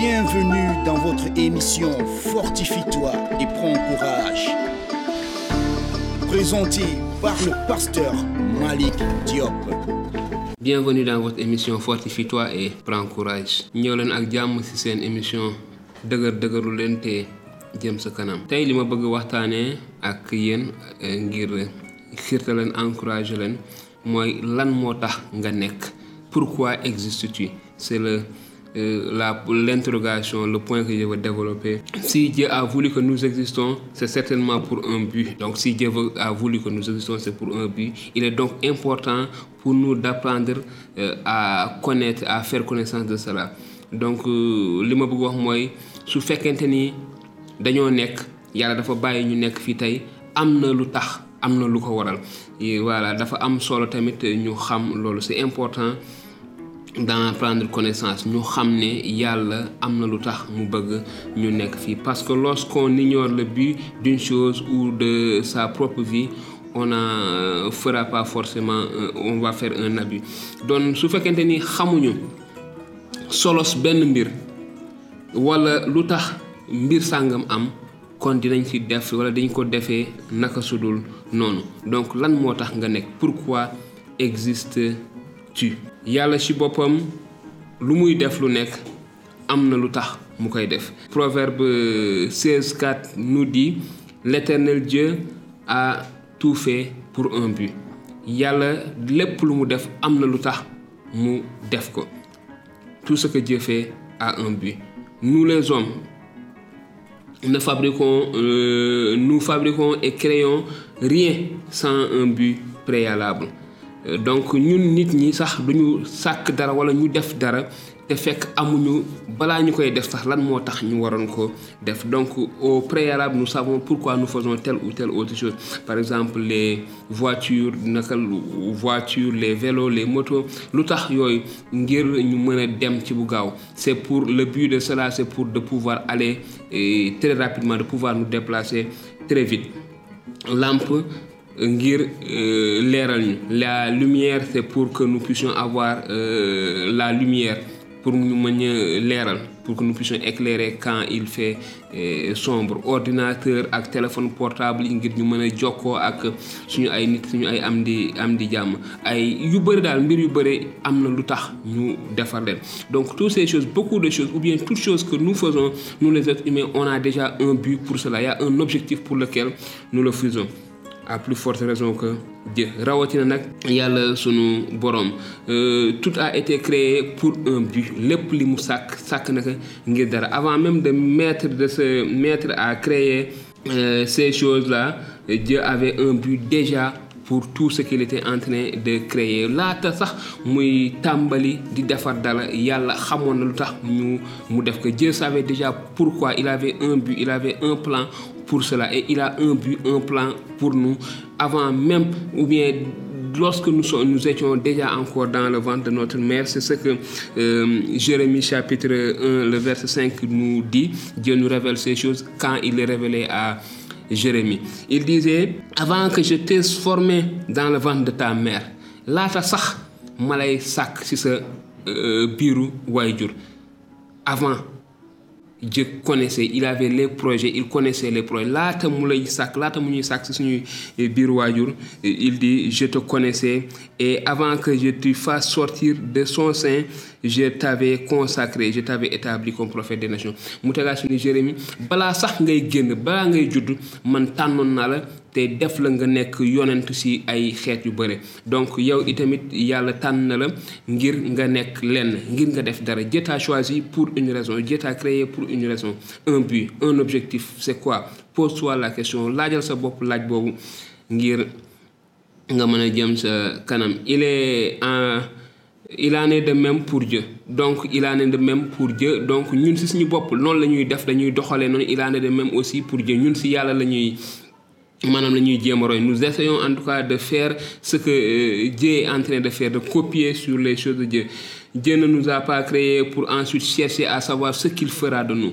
Bienvenue dans votre émission Fortifie-toi et prends courage. Présenté par le pasteur Malik Diop. Bienvenue dans votre émission Fortifie-toi et prends courage. ñëw leen ak jàmm ci seen émission dëgër dëgëru leen te kanam. tey li ma bëgg waxtaanee ak yéen ngir xirta leen encourager leen mooy lan moo. Pourquoi existes-tu? C'est le euh, l'interrogation, le point que je veux développer. Si Dieu a voulu que nous existons, c'est certainement pour un but. Donc si Dieu a voulu que nous existons, c'est pour un but. Il est donc important pour nous d'apprendre euh, à connaître, à faire connaissance de cela. Donc li ma bëgg wax mooy su fekkente ni dañoo nekk yàlla dafa bàyyi ñu nekk fii tey am na lu tax am ko waral voilà dafa am solo tamit ñu xam c'est important d'en prendre connaissance ñu xam ne yàlla am na lu tax mu bëgg ñu nekk fii. Parce que lorsqu'on ignore le but d'une chose ou de sa propre vie on ne fera pas forcément on va faire un abus. Donc su fekkente ni xamuñu solos benn mbir wala lu tax mbir sàngam am kon dinañ ci def wala dañ ko defee naka sudul noonu. Donc lan moo tax nga nekk? Pourquoi existes-tu? Yàlla ci boppam lu muy def lu nekk am na lu tax mu koy def. Proverbe 16 4 nous dit l'éternel Dieu a tout fait pour un but. Yàlla lépp lu mu def am na lu tax mu def ko. Tout ce que Dieu fait a un but. Nous les hommes ne fabriquons, euh, nous fabriquons et créons rien sans un but préalable donc ñun nit ñi sax duñu sàkk dara wala ñu def dara te fekk amuñu balaa ñu koy def sax lan moo tax ñu waroon ko def. Donc au préalable nous savons pourquoi nous faisons telle ou telle autre chose. Par exemple les voitures naka voitures les vélos les motos lu tax yooyu ngir ñu mën a dem ci bu gaaw. C'est pour le but de cela c'est pour de pouvoir aller et très rapidement de pouvoir nous déplacer très vite. Lampe la lumière c'est pour que nous puissions avoir euh, la lumière pour pour que nous puissions éclairer quand il fait euh, sombre. Ordinateur ak téléphone portable ngir ñu mën a jokkoo ak suñu ay nit suñu ay am di am di jàmm. Ay yu bëri daal donc toutes ces choses beaucoup de choses ou bien toutes choses que nous faisons nous les êtres humains on a déjà un but pour cela. Il y a un objectif pour lequel nous le faisons à plus forte raison que Dieu. Rawatina nag yàlla sunu borom tout a été créé pour un but. Lépp li mu sàkk sàkk naka ngir dara. Avant même de mettre de se mettre à créer euh, ces choses là Dieu avait un but déjà pour tout ce qu'il était en train de créer. Laata sax muy tàmbali di defar dara lu tax ñu mu def Dieu savait déjà pourquoi il avait un but il avait un plan pour cela et il a un but un plan pour nous. Avant même ou bien lorsque nous, sommes, nous étions déjà encore dans le ventre de notre mère, c'est ce que euh, Jérémie chapitre 1, le verset 5 nous dit. Dieu nous révèle ces choses quand il les révélait à Jérémie. Il disait, avant que je t'ai formé dans le ventre de ta mère, laata sax ma lay sàkk ci sa biiru waajur avant Dieu connaissait il avait les projets il connaissait les projets. Laata mu lay biir waajur il dit je te connaissais et avant que je te fasse sortir de son sein je t'avais consacré je t'avais établi comme prophète des nations. Mu Jérémie sax ngay ngay judd man te def la nga nekk yonent ci ay xeet yu bare. Donc yow itamit yàlla tànn na la ngir nga nekk lenn ngir nga def dara. Dieu t'a choisi pour une raison. Dieu t'a créé pour une raison. Un but un objectif c'est quoi? Pose-toi la question. Laajal sa bopp laaj boobu ngir nga mën a jëm sa kanam. Il est en il en est de même pour Dieu. Donc il en est de même pour Dieu. Donc ñun ci suñu bopp noonu la ñuy def dañuy doxalee noonu. Il en est de même aussi pour Dieu. Ñun ci yàlla la ñuy la ñuy jéem nous essayons en tout cas de faire ce que euh, Dieu est en train de faire de copier sur les choses de Dieu. Dieu ne nous a pas créés pour ensuite chercher à savoir ce qu'il fera de nous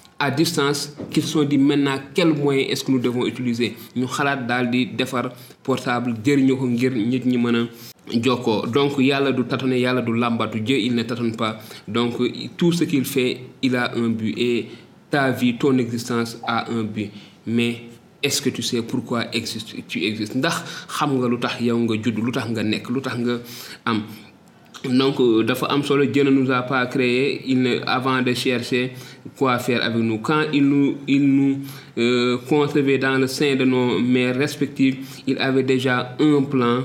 à distance qu'ils se sont dit maintenant quel moyen est-ce que nous devons utiliser? Ñu xalaat daal di defar portable jëriñoo ko ngir nit ñi mën a jokkoo. Donc yàlla du tâtonner yàlla du làmbatu Dieu il ne tâtonne pas. Donc tout ce qu'il fait il a un but et ta vie ton existence a un but. Mais est-ce que tu sais pourquoi existe tu existes? Ndax xam nga lu yow nga judd lu nga nga am. Donc dafa am solo Dieu ne nous a pas créé il ne avant de chercher quoi faire avec nous. Quand il nous il nous euh, concevait dans le sein de nos mères respectives il avait déjà un plan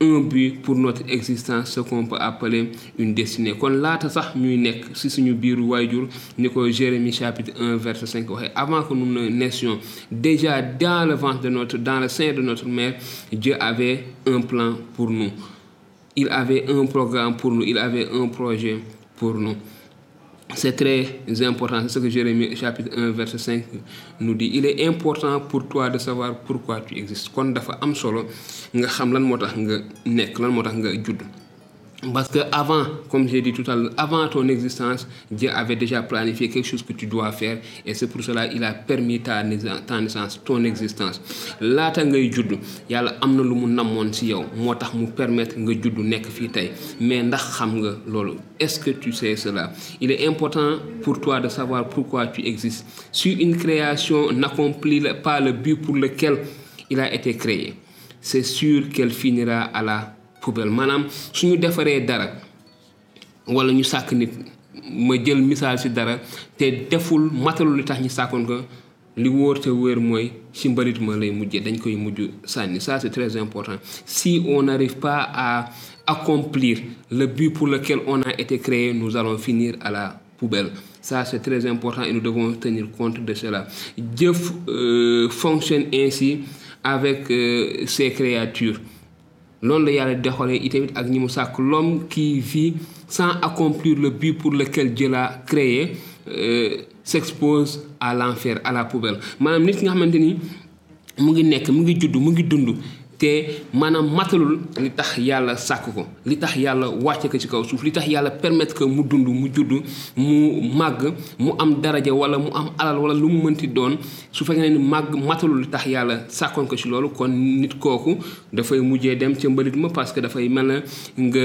un but pour notre existence ce qu'on peut appeler une destinée. Kon laata sax ñuy chapitre 1 verset 5 waxee avant que nous ne naissions déjà dans le ventre de notre dans le sein de notre mère Dieu avait un plan pour nous. Il avait un programme pour nous, il avait un projet pour nous. C'est très important, c'est ce que Jérémie chapitre 1 verset 5 nous dit. Il est important pour toi de savoir pourquoi tu existes. Kon dafa am solo nga. Parce que avant, comme j'ai dit tout à l'heure, avant ton existence, Dieu avait déjà planifié quelque chose que tu dois faire. Et c'est pour cela il a permis ta, naissance, ton existence. laata ngay judd yàlla am na lu mu namoon ci yow. Moo tax mais est-ce que tu sais cela? Il est important pour toi de savoir pourquoi tu existes. Si une création n'accomplit pas le but pour lequel il a été créé c'est sûr qu'elle finira à la poubelle. Suñu très important. Si on n'arrive pas à accomplir le but pour lequel on a été créé nous allons finir à la poubelle. Ça c'est très important et nous devons tenir compte de cela. Dieu fonctionne ainsi avec euh, ses créatures loolu la yàlla doxalee itamit ak ñi mu sàkk l'homme qui vit sans accomplir le but pour lequel Dieu l'a créé euh, s'expose à l'enfer à la poubelle. Maanaam nit ki nga xamante ni mu ngi nekk mu ngi judd mu ngi dund te maanaam matalul li tax yàlla sàkk ko li tax yàlla wàcce ko ci kaw suuf li tax yàlla permettre que mu dund mu judd mu mu am daraja wala mu am alal wala lu mu mënti doon. Su fekkee ni màgg matalul li tax yàlla sàkkoon ko ci loolu kon nit kooku dafay mujjee dem ca mbalit ma parce que dafay mel nga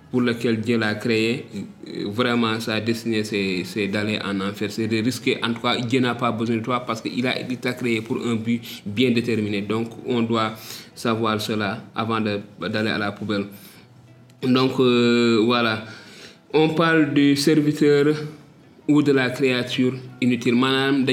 pour lequel Dieu l'a créé vraiment sa destinée c'est d'aller en enfer. C'est de risquer. En tout cas Dieu n'a pas besoin de toi parce que il a il t'a créé pour un but bien déterminé. Donc on doit savoir cela avant d'aller à la poubelle. Donc euh, voilà. On parle du serviteur ou de la créature inutile. 20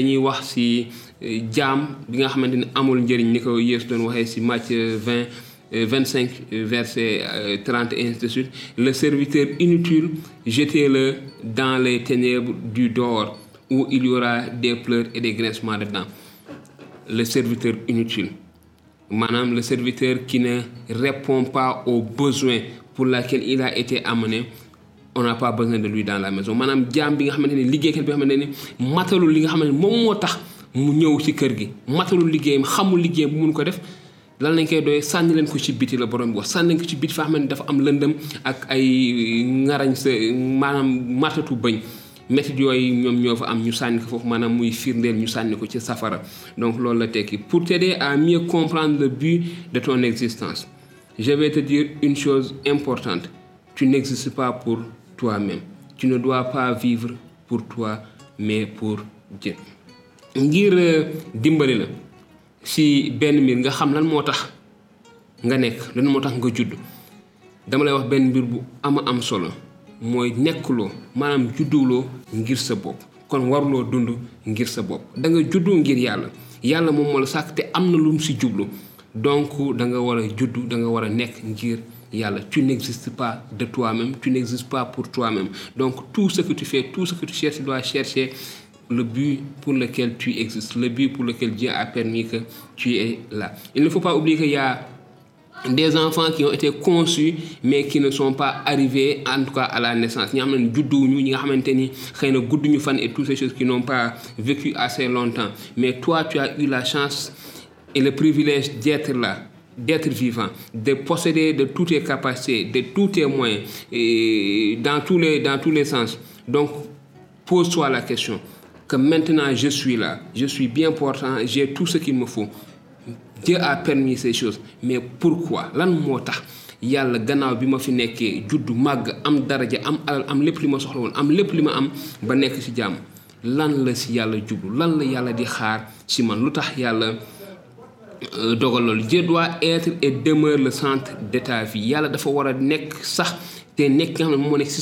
25 verset 30 et ainsi de suite. Le serviteur inutile jetez-le dans les ténèbres du dehors où il y aura des pleurs et des grincements de dents. Le serviteur inutile. Maanaam le serviteur qui ne répond pas aux besoins pour lesquels il a été amené on n'a pas besoin de lui dans la maison. Ko def lan lañ koy doyee sànni leen ko ci biti la borom bi wax sànni leen ko ci biti fa xamante ni dafa am lëndëm ak ay ngarañ sa maanaam matatu bëñ. Métit yooyu ñoom ñoo fa am ñu sànni ko foofu maanaam muy firndeel ñu sànni ko ci safara. Donc loolu la tekki. Pour t'aider à mieux comprendre le but de ton existence je vais te dire une chose importante. Tu n'existes pas pour toi-même. Tu ne dois pas vivre pour toi mais pour Dieu. Ngir dimbali la si benn mbir nga xam lan moo tax nga nekk lan moo tax nga judd. Dama lay wax benn mbir bu ama am solo mooy nekkuloo maanaam judduwuloo ngir sa bopp. Kon waruloo dund ngir sa bopp. Da nga juddu ngir yàlla. Yàlla moom moo la sàkk te am na lu mu si jublu. Donc da nga war a juddu da nga war a nekk ngir yàlla. Tu n'existes pas de toi-même tu n'existes pas pour toi-même. Donc tout ce que tu fais tout ce que tu cherches chercher le but pour lequel tu existes le but pour lequel Dieu a permis que tu es là. Il ne faut pas oublier qu'il y a des enfants qui ont été conçus mais qui ne sont pas arrivés en tout cas à la naissance. Ñi nga xam ne judduwuñu ñi nga xamante ni xëy na gudduñu et toutes ces choses qui n'ont pas vécu assez longtemps. Mais toi tu as eu la chance et le privilège d'être là d'être vivant, de posséder de toutes tes capacités, de tous tes moyens, et dans, tous les, dans tous les sens. Donc, pose-toi la question que maintenant je suis là, je suis bien portant, j'ai tout ce qu'il me faut. Dieu a permis ces choses, mais pourquoi? Lan moo tax yàlla gannaaw bi ma fi nekkee juddu màgg am daraja am alal am lépp li ma soxla woon am lépp li ma am ba nekk ci jàmm. Lan la si yàlla jublu? Lan la yàlla di xaar ci man? Lu tax yàlla dogal loolu? Dieu doit être et demeure le centre de ta vie. Yàlla dafa war a nekk sax te nga ci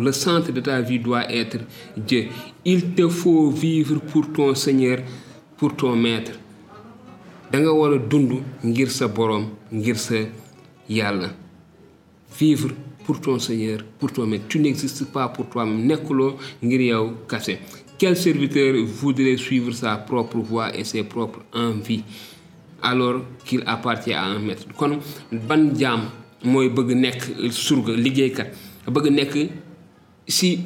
le centre de ta vie doit être Dieu. Il te faut vivre pour ton Seigneur pour ton maître. Da nga dund ngir vivre pour ton Seigneur pour ton maître. Tu n'existes pas pour toi-même ngir yow quel serviteur voudrait suivre sa propre voie et ses propres envies alors qu'il appartient à un maître? Kon ban mooy bëgg nekk surga liggéeykat bëgg nekk si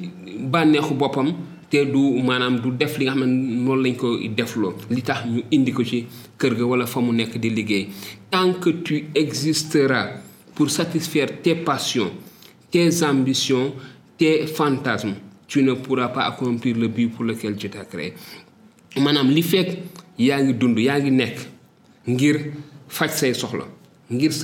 bànneexu boppam te du maanaam du def li nga xam ne noonu lañ ko defloo. Li tax ñu indi tant que tu existeras pour satisfaire tes passions tes ambitions tes fantasmes tu ne pourras pas accomplir le but pour lequel Dieu t'a créé. Maanaam li fekk yaa ngi dund yaa ngi nekk ngir faj say soxla def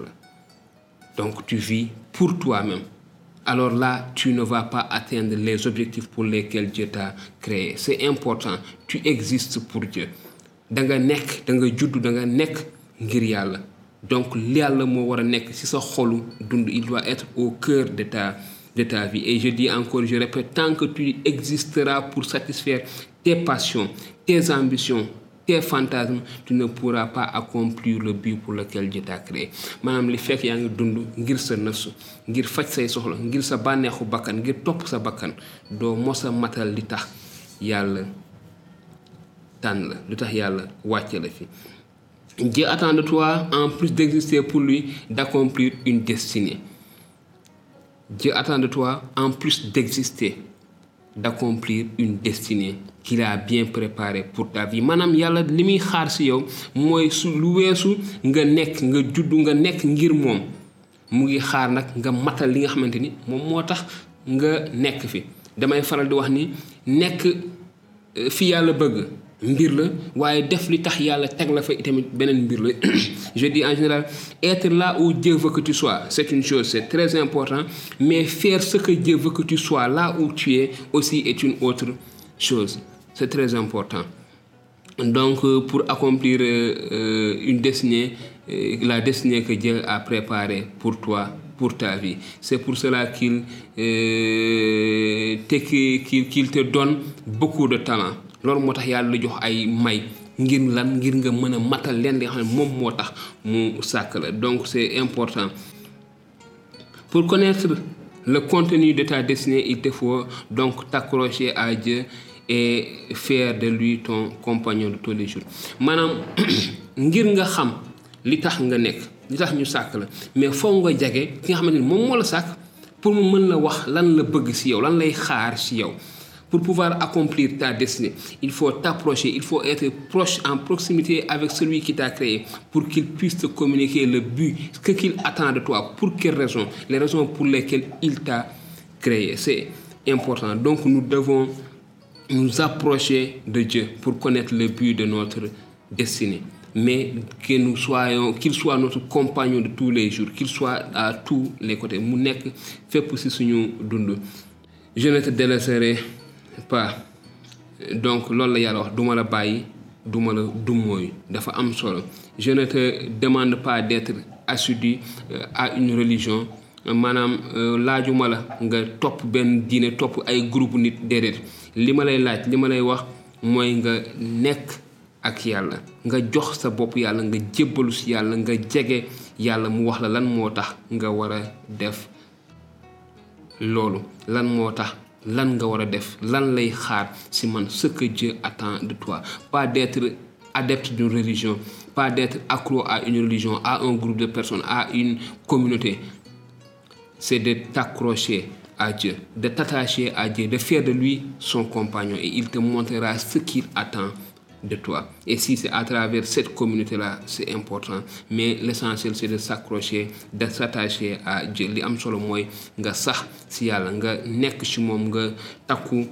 la. Donc tu vis pour toi-même. Alors là tu ne vas pas atteindre les objectifs pour lesquels Dieu t'a créé. C'est important. Tu existes pour Dieu. Da nga nekk da nga judd da nga nekk ngir donc yàlla moo war a nekk il doit être au cœur de ta de ta vie. Et je dis encore je répète tant que tu existeras pour satisfaire tes passions tes ambitions tes fantasmes tu ne pourras pas accomplir le but pour lequel Dieu t'a créé. Maanaam li fekk yaa ngi dund ngir sa ngir say soxla ngir sa bakkan ngir sa bakkan Dieu attend de toi en plus d'exister pour lui d'accomplir une destinée Dieu attend de toi en plus d'exister d'accomplir une destinée qu'il a bien préparée pour ta vie. Maanaam yàlla li muy xaar ci yow mooy su lu weesu nga nekk nga juddu nga nekk ngir moom. Mu ngi xaar nag nga matal li nga xamante ni moom nga nekk fi. Damay faral di wax ni nekk fi yàlla bëgg mbir la waaye def li la fa itamit beneen mbir je dis en général être là où Dieu veut que tu sois c'est une chose c'est très important mais faire ce que Dieu veut que tu sois là où tu es aussi est une autre chose. C'est très important. Donc pour accomplir euh, une destinée euh, la destinée que Dieu a préparée pour toi pour ta vie. C'est pour cela qu'il euh, te qu'il qu'il te donne beaucoup de talent loolu moo tax yàlla ne donc c'est important. Pour connaître le contenu de ta destinée il te faut donc t'accrocher à Dieu et faire de lui ton compagnon de tous les jours. Maanaam ngir nga xam li tax nga nekk li tax ñu mais foog nga jage ki nga xamante ni moom moo la sàkk pour mu mën la wax lan la bëgg pour pouvoir accomplir ta destinée il faut t'approcher il faut être proche en proximité avec celui qui t'a créé pour qu'il puisse te communiquer le but ce qu'il attend de toi pour quelles raisons les raisons pour lesquelles il t'a créé. C'est important. Donc nous devons nous approcher de Dieu pour connaître le but de notre destinée. Mais que nous soyons qu'il soit notre compagnon de tous les jours qu'il soit à tous les côtés. Ci suñu dund. Je ne te délaisserai pas donc loolu la yàlla wax duma la bàyyi duma la dummóoyu dafa am solo. Je ne te demande pas d'être assidu euh, à une religion maanaam euh, laajuma la nga topp benn diine topp ay groupe nit déedéet. Li ma lay laaj li ma lay wax mooy nga nekk ak yàlla nga jox sa bopp yàlla nga jébbalu si yàlla nga jege yàlla mu wax la lan moo tax nga war a def loolu lan moo tax lan nga war def lan lay xaar ce que Dieu attend de toi. Pas d'être adepte d'une religion pas d'être accro à une religion à un groupe de personnes à une communauté. C'est de t'accrocher à Dieu de t'attacher à Dieu de faire de lui son compagnon et il te montrera ce qu'il attend de toi. Et si c'est à travers cette communauté-là, c'est important. Mais l'essentiel, c'est de s'accrocher, de s'attacher à Dieu. li am solo mooy nga sax si yàlla nga nekk ci moom nga takku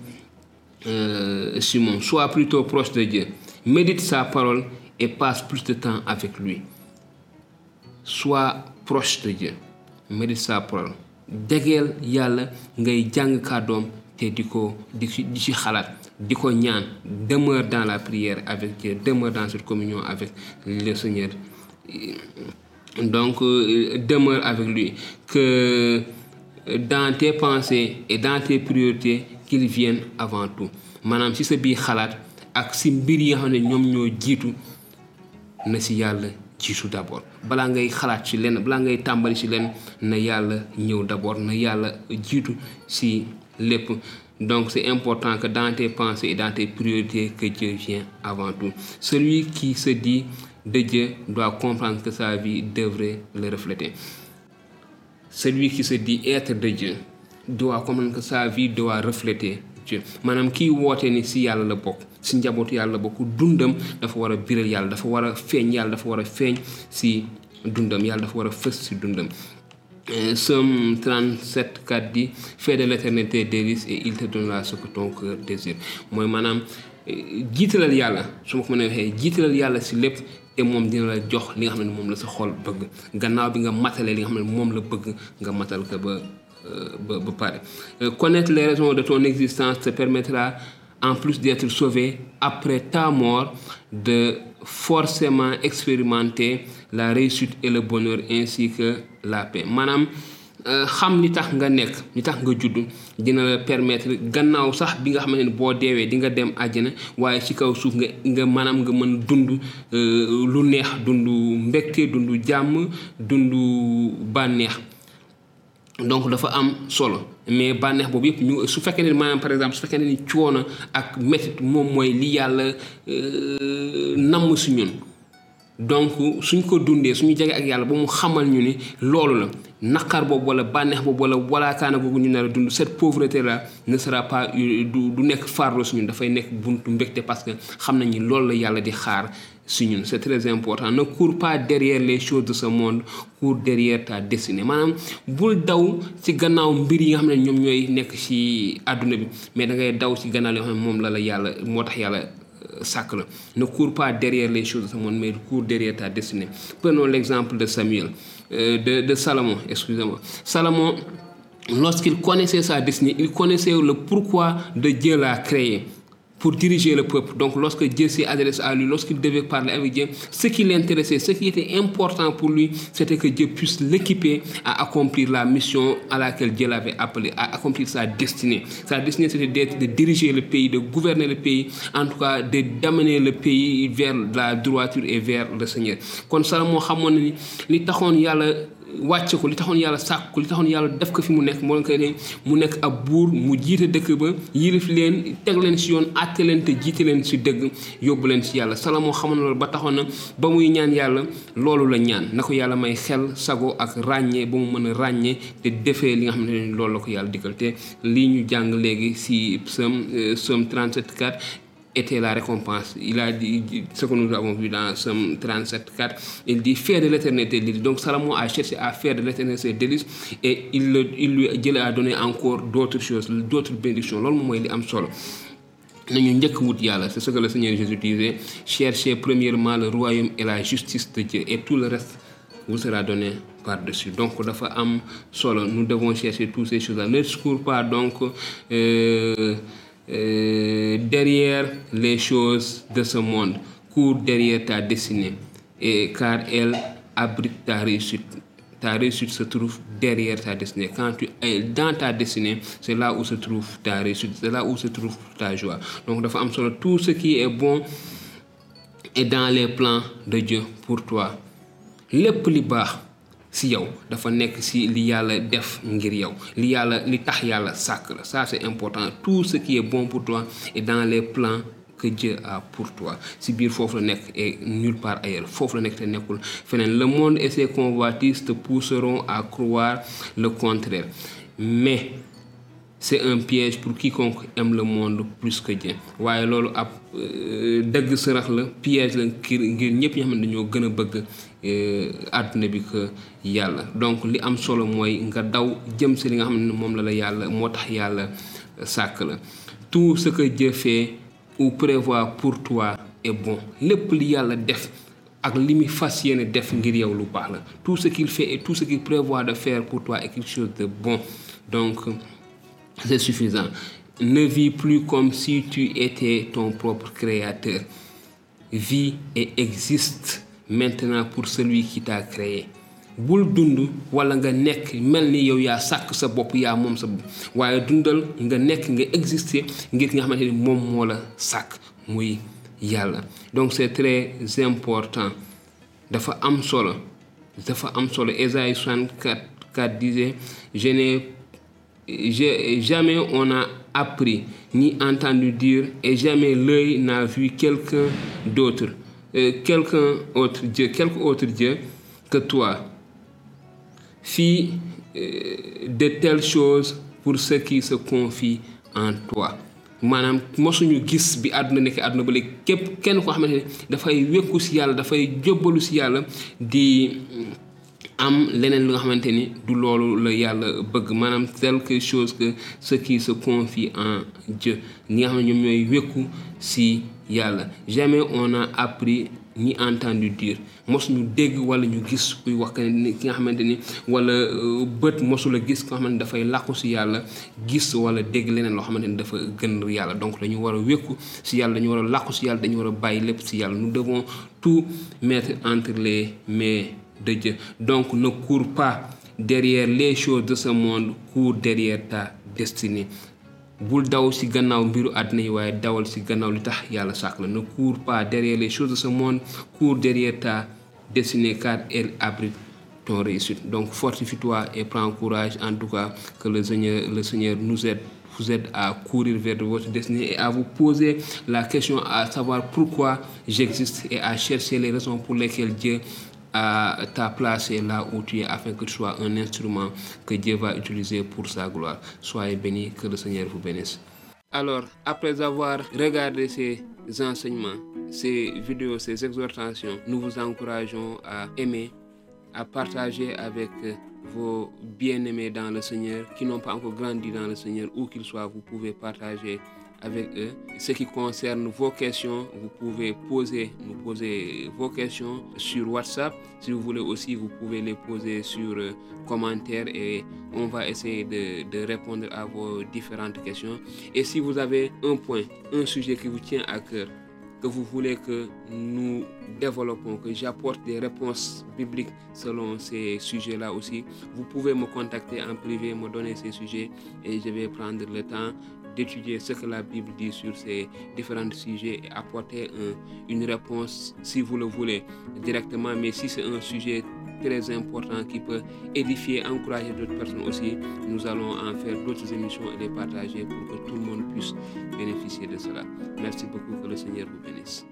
euh, sois plutôt proche de Dieu médite sa parole et passe plus de temps avec lui sois proche de Dieu médite sa parole jegeel yàlla ngay kàddoom te di ci ci di ñaan demeure dans la prière avec Dieu demeure dans cette communion avec le Seigneur. Donc euh, demeure avec lui que dans tes pensées et dans tes priorités qu'il vienne avant tout. Maanaam ci sa biir xalaat ak si mbir yi nga xam ne ñoom ñoo jiitu na si yàlla jiitu d'abord. Balaa ngay xalaat ci lenn balaa ngay tàmbali ci lenn na yàlla ñëw d'abord na yàlla jiitu si lépp donc c'est important que dans tes pensées et dans tes priorités que Dieu vienne avant tout. Celui qui se dit de Dieu doit comprendre que sa vie devrait le refléter. Celui qui se dit être de Dieu doit comprendre que sa vie doit refléter Dieu. Maanaam kii woote ni si yàlla la bokk si njabootu yàlla la bokk dundam dafa war a biral yàlla dafa war a feeñ dafa war a si dundam yàlla dafa war a si dundam Somme 37 4 dit fais de l'éternité délice et il te donnera ce que ton cœur désire. Yàlla su si lépp te moom dina la connaître les raisons de ton existence te permettra en plus d'être sauvé après ta mort de forcément expérimenter la réussite et le bonheur ainsi que la paix. Maanaam xam li tax nga nekk li tax nga judd dina la permettre gannaaw sax bi nga xamante ne boo deewee di nga dem àjjana waaye ci kaw suuf nga nga maanaam nga mën dund lu neex dund mbégte dund jàmm dund bànneex donc dafa am solo. Mais bànneex boobu yëpp ñu su fekkee ne par exemple su fekkee ne coono ak métit moom mooy li yàlla namm si donc suñ ko dundee suñu jege ak yàlla ba mu xamal ñu ni loolu la. Naqar boobu wala bànneex boobu wala walaakaana ñu nar a cette pauvreté là ne sera pas du du nekk farlo si ñun. Dafay nekk buntu mbégte parce que xam nañ ni loolu la yàlla di c'est très important. Ne cours pas derrière les choses de ce monde. Cours derrière ta destinée. Maanaam bul daw ci gannaaw mbir yi nga xam ne ñoom ñooy nekk ci àdduna bi. Mais da ngay daw ci gannaaw yoo xam la la yàlla moo tax sàkk la. Ne cours pas derrière les choses de ce monde mais cours derrière ta destinée. Prenons l'exemple de Samuel euh, de de Salomon excusez-moi. Salomon lorsqu'il connaissait sa destinée il connaissait le pourquoi de Dieu l'a créé pour diriger le peuple. Donc lorsque Dieu s'est adressé à lui, lorsqu'il devait parler avec Dieu, ce qui l'intéressait, ce qui était important pour lui, c'était que Dieu puisse l'équiper à accomplir la mission à laquelle Dieu l'avait appelé, à accomplir sa destinée. Sa destinée, c'était d'être, de diriger le pays, de gouverner le pays, en tout cas de d'amener le pays vers la droiture et vers le Seigneur. Kon Salomon xamoon wàcce ko li taxoon yàlla sàkk ko li taxoon yàlla def ko fi mu nekk moo ko ne mu nekk ab buur mu jiite dëkk ba yilif leen teg leen si yoon àtte leen te jiite leen si dëgg yóbbu leen si yàlla xamoon loolu ba taxoon na ba muy ñaan yàlla loolu la ñaan na ko yàlla may xel sago ak ràññee ba mu mën a ràññee te defee li nga xamante ne loolu la ko yàlla digal te lii ñu jàng léegi si psaume psaume 37 4 était la récompense. Il a dit ce que nous avons vu dans Somme 37, 4. Il dit faire de l'éternité. Donc Salomon a cherché à faire de l'éternité délice et il, il lui Dieu a donné encore d'autres choses, d'autres bénédictions. Mooy li am solo. c'est ce que le Seigneur Jésus disait cherchez premièrement le royaume et la justice de Dieu et tout le reste vous sera donné par-dessus donc nous devons chercher toutes ces choses-là ne cours pas donc euh, euh, derrière les choses de ce monde cours derrière ta destinée car elle abrite ta réussite. Ta réussite se trouve derrière ta destinée. Quand tu es dans ta destinée, c'est là où se trouve ta réussite, c'est là où se trouve ta joie. Donc, tout ce qui est bon est dans les plans de Dieu pour toi. lépp li baax si yow dafa nekk si li yàlla def ngir yow. Li yàlla li tax yàlla sàkk la. Ça c'est important. Tout ce qui est bon pour toi est dans les plans que Dieu a pour toi. Si biir foofu la nekk et nulle part ailleurs. Foofu la nekk te nekkul feneen. Le monde et ses convoitises te pousseront à croire le contraire. Mais c'est un piège pour quiconque aime le monde plus que Dieu. Waaye loolu ab dëgg sërëx la piège la ngir ngir ñëpp ñoo xam ne dañoo gën a bëgg àdduna bi que yàlla. Donc li am solo mooy nga daw jëm si li nga xam ne la la yàlla moo tax yàlla la. Tout ce que Dieu fait ou prévoit pour toi est bon. Lépp li yàlla def ak li muy fas yéene def ngir yow lu baax la. Tout ce qu'il fait et tout ce qu'il prévoit de faire pour toi est quelque chose de bon. Donc c'est suffisant. Ne vis plus comme si tu étais ton propre créateur. Vis et existe maintenant pour celui qui t'a créé. bul dund wala nga nekk mel ni yow yaa sàkk sa bopp yaa moom sa bopp waaye dundal nga nekk nga exister ngir nga xamante ni moom moo la sàkk muy yàlla donc c'est très important dafa am solo dafa am solo Ésaïe 64 4 disait je n'ai jamais on a appris ni entendu dire et jamais l'œil n'a vu quelqu'un d'autre, euh, quelqu'un autre Dieu, quelque autre Dieu que toi. Fis euh, de telles choses pour ceux qui se confient en toi. di am leneen lu nga xamante ni du loolu la yàlla bëgg. Maanaam quelque que ce qui se confie en Dieu. Ñi nga xam ne si yàlla. Jamais on a appris ni entendu dire. Mosuñu dégg wala ñu gis kuy wax ki nga xamante ni wala bët mosula gis ko xamante ni dafay làqu si yàlla gis wala dégg leneen loo xamante donc dañu war a wékku si yàlla dañu war a làqu si yàlla dañu war a bàyyi lépp si nous devons tout mettre entre les mains de Dieu. Donc ne cours pas derrière les choses de ce monde, cours derrière ta destinée. bul daw gannaaw mbiru yi waaye dawal gannaaw li tax yàlla sàkk la ne cours pas derrière les choses de ce monde cours derrière ta destinée car elle abrite ton réussite donc fortifie-toi et prends courage en tout cas que le Seigneur le Seigneur nous aide vous aide à courir vers votre destinée et à vous poser la question à savoir pourquoi j'existe et à chercher les raisons pour lesquelles Dieu à t'a placé là où tu es afin que tu sois un instrument que Dieu va utiliser pour sa gloire. Soyez bénis, que le Seigneur vous bénisse. Alors, après avoir regardé ces enseignements, ces vidéos, ces exhortations, nous vous encourageons à aimer, à partager avec vos bien-aimés dans le Seigneur qui n'ont pas encore grandi dans le Seigneur, où qu'ils soient, vous pouvez partager avec eux. Ce qui concerne vos questions, vous pouvez poser, nous poser vos questions sur WhatsApp. Si vous voulez aussi, vous pouvez les poser sur euh, commentaires et on va essayer de, de, répondre à vos différentes questions. Et si vous avez un point, un sujet qui vous tient à cœur, que vous voulez que nous développons, que j'apporte des réponses bibliques selon ces sujets-là aussi, vous pouvez me contacter en privé, me donner ces sujets et je vais prendre le temps d'étudier ce que la Bible dit sur ces différents sujets et apporter un, une réponse si vous le voulez directement. Mais si c'est un sujet très important qui peut édifier, encourager d'autres personnes aussi, nous allons en faire d'autres émissions et les partager pour que tout le monde puisse bénéficier de cela. Merci beaucoup, que le Seigneur vous bénisse.